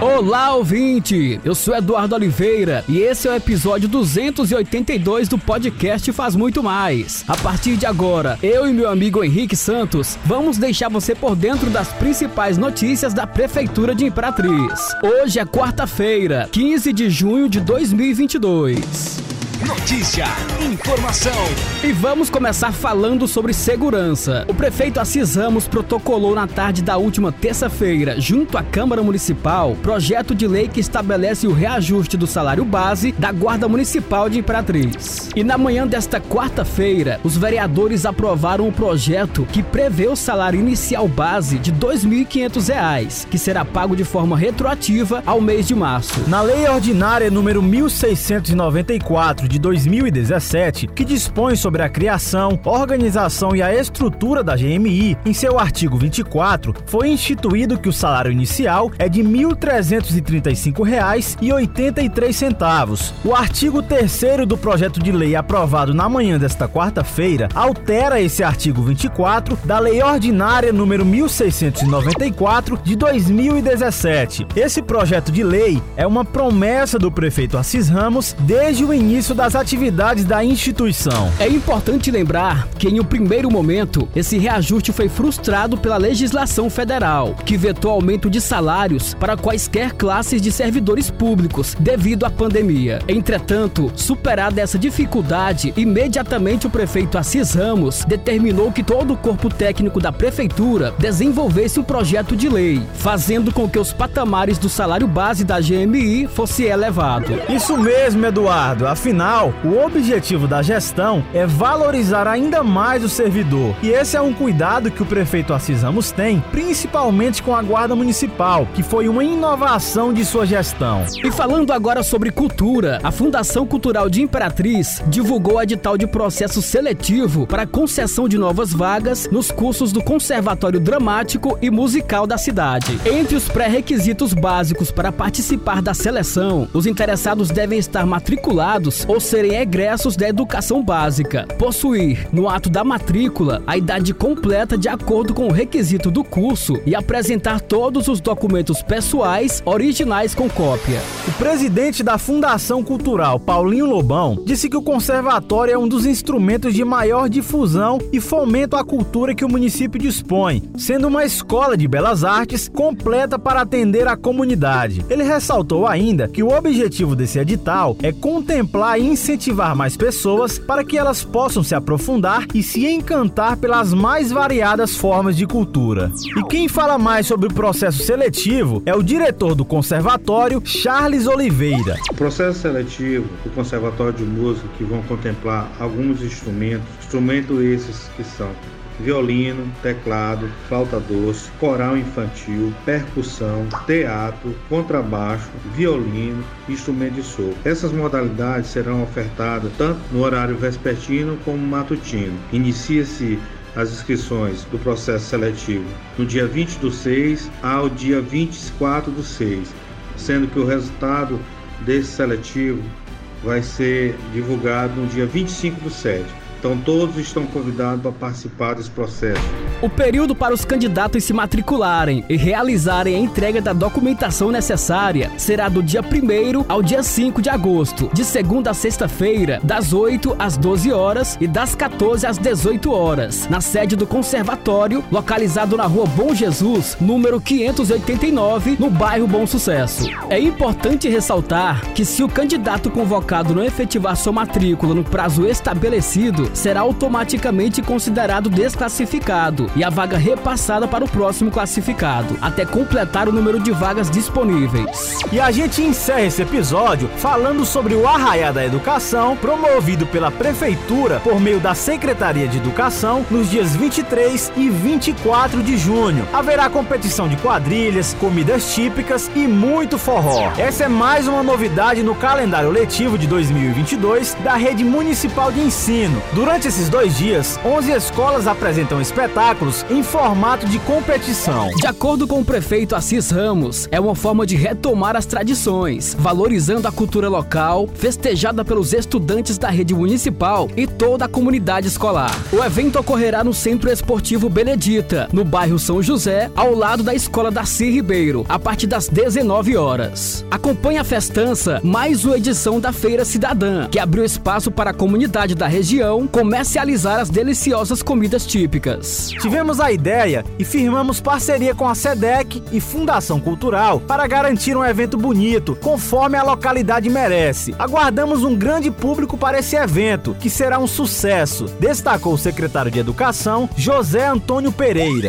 Olá, ouvinte! Eu sou Eduardo Oliveira e esse é o episódio 282 do podcast Faz Muito Mais. A partir de agora, eu e meu amigo Henrique Santos vamos deixar você por dentro das principais notícias da Prefeitura de Imperatriz. Hoje é quarta-feira, 15 de junho de 2022 notícia, informação. E vamos começar falando sobre segurança. O prefeito Assis Ramos protocolou na tarde da última terça-feira, junto à Câmara Municipal, projeto de lei que estabelece o reajuste do salário base da Guarda Municipal de Imperatriz. E na manhã desta quarta-feira, os vereadores aprovaram o projeto que prevê o salário inicial base de R$ 2.500, que será pago de forma retroativa ao mês de março. Na Lei Ordinária número 1694 de 2017, que dispõe sobre a criação, organização e a estrutura da GMI, em seu artigo 24, foi instituído que o salário inicial é de R$ 1.335,83. O artigo 3 do projeto de lei aprovado na manhã desta quarta-feira altera esse artigo 24 da Lei Ordinária número 1694 de 2017. Esse projeto de lei é uma promessa do prefeito Assis Ramos desde o início da das atividades da instituição. É importante lembrar que, em um primeiro momento, esse reajuste foi frustrado pela legislação federal, que vetou aumento de salários para quaisquer classes de servidores públicos devido à pandemia. Entretanto, superada essa dificuldade, imediatamente o prefeito Assis Ramos determinou que todo o corpo técnico da prefeitura desenvolvesse um projeto de lei, fazendo com que os patamares do salário base da GMI fosse elevado. Isso mesmo, Eduardo. Afinal, o objetivo da gestão é valorizar ainda mais o servidor. E esse é um cuidado que o prefeito Assis Ramos tem, principalmente com a Guarda Municipal, que foi uma inovação de sua gestão. E falando agora sobre cultura, a Fundação Cultural de Imperatriz divulgou edital de processo seletivo para concessão de novas vagas nos cursos do Conservatório Dramático e Musical da cidade. Entre os pré-requisitos básicos para participar da seleção, os interessados devem estar matriculados ou serem egressos da educação básica, possuir, no ato da matrícula, a idade completa de acordo com o requisito do curso e apresentar todos os documentos pessoais originais com cópia. O presidente da Fundação Cultural, Paulinho Lobão, disse que o conservatório é um dos instrumentos de maior difusão e fomento à cultura que o município dispõe, sendo uma escola de belas artes completa para atender a comunidade. Ele ressaltou ainda que o objetivo desse edital é contemplar e incentivar mais pessoas para que elas possam se aprofundar e se encantar pelas mais variadas formas de cultura. E quem fala mais sobre o processo seletivo é o diretor do conservatório, Charles Oliveira. O processo seletivo do Conservatório de Música, que vão contemplar alguns instrumentos, instrumentos esses que são violino, teclado, flauta doce, coral infantil, percussão, teatro, contrabaixo, violino instrumento de sopro. Essas modalidades serão ofertadas tanto no horário vespertino como matutino. Inicia-se as inscrições do processo seletivo no dia 20 do 6 ao dia 24 do 6, sendo que o resultado desse seletivo vai ser divulgado no dia 25 do 7. Então todos estão convidados para participar desse processo. O período para os candidatos se matricularem e realizarem a entrega da documentação necessária será do dia 1 ao dia 5 de agosto, de segunda a sexta-feira, das 8 às 12 horas e das 14 às 18 horas, na sede do conservatório, localizado na rua Bom Jesus, número 589, no bairro Bom Sucesso. É importante ressaltar que se o candidato convocado não efetivar sua matrícula no prazo estabelecido, será automaticamente considerado desclassificado e a vaga repassada para o próximo classificado, até completar o número de vagas disponíveis. E a gente encerra esse episódio falando sobre o Arraiá da Educação, promovido pela Prefeitura por meio da Secretaria de Educação nos dias 23 e 24 de junho. Haverá competição de quadrilhas, comidas típicas e muito forró. Essa é mais uma novidade no calendário letivo de 2022 da Rede Municipal de Ensino. Durante esses dois dias, 11 escolas apresentam espetáculos espetáculos em formato de competição. De acordo com o prefeito Assis Ramos, é uma forma de retomar as tradições, valorizando a cultura local, festejada pelos estudantes da rede municipal e toda a comunidade escolar. O evento ocorrerá no Centro Esportivo Benedita, no bairro São José, ao lado da Escola Darcy Ribeiro, a partir das 19 horas. Acompanhe a festança mais uma edição da Feira Cidadã, que abriu espaço para a comunidade da região comercializar as deliciosas comidas típicas. Tivemos a ideia e firmamos parceria com a SEDEC e Fundação Cultural para garantir um evento bonito, conforme a localidade merece. Aguardamos um grande público para esse evento, que será um sucesso, destacou o secretário de Educação, José Antônio Pereira.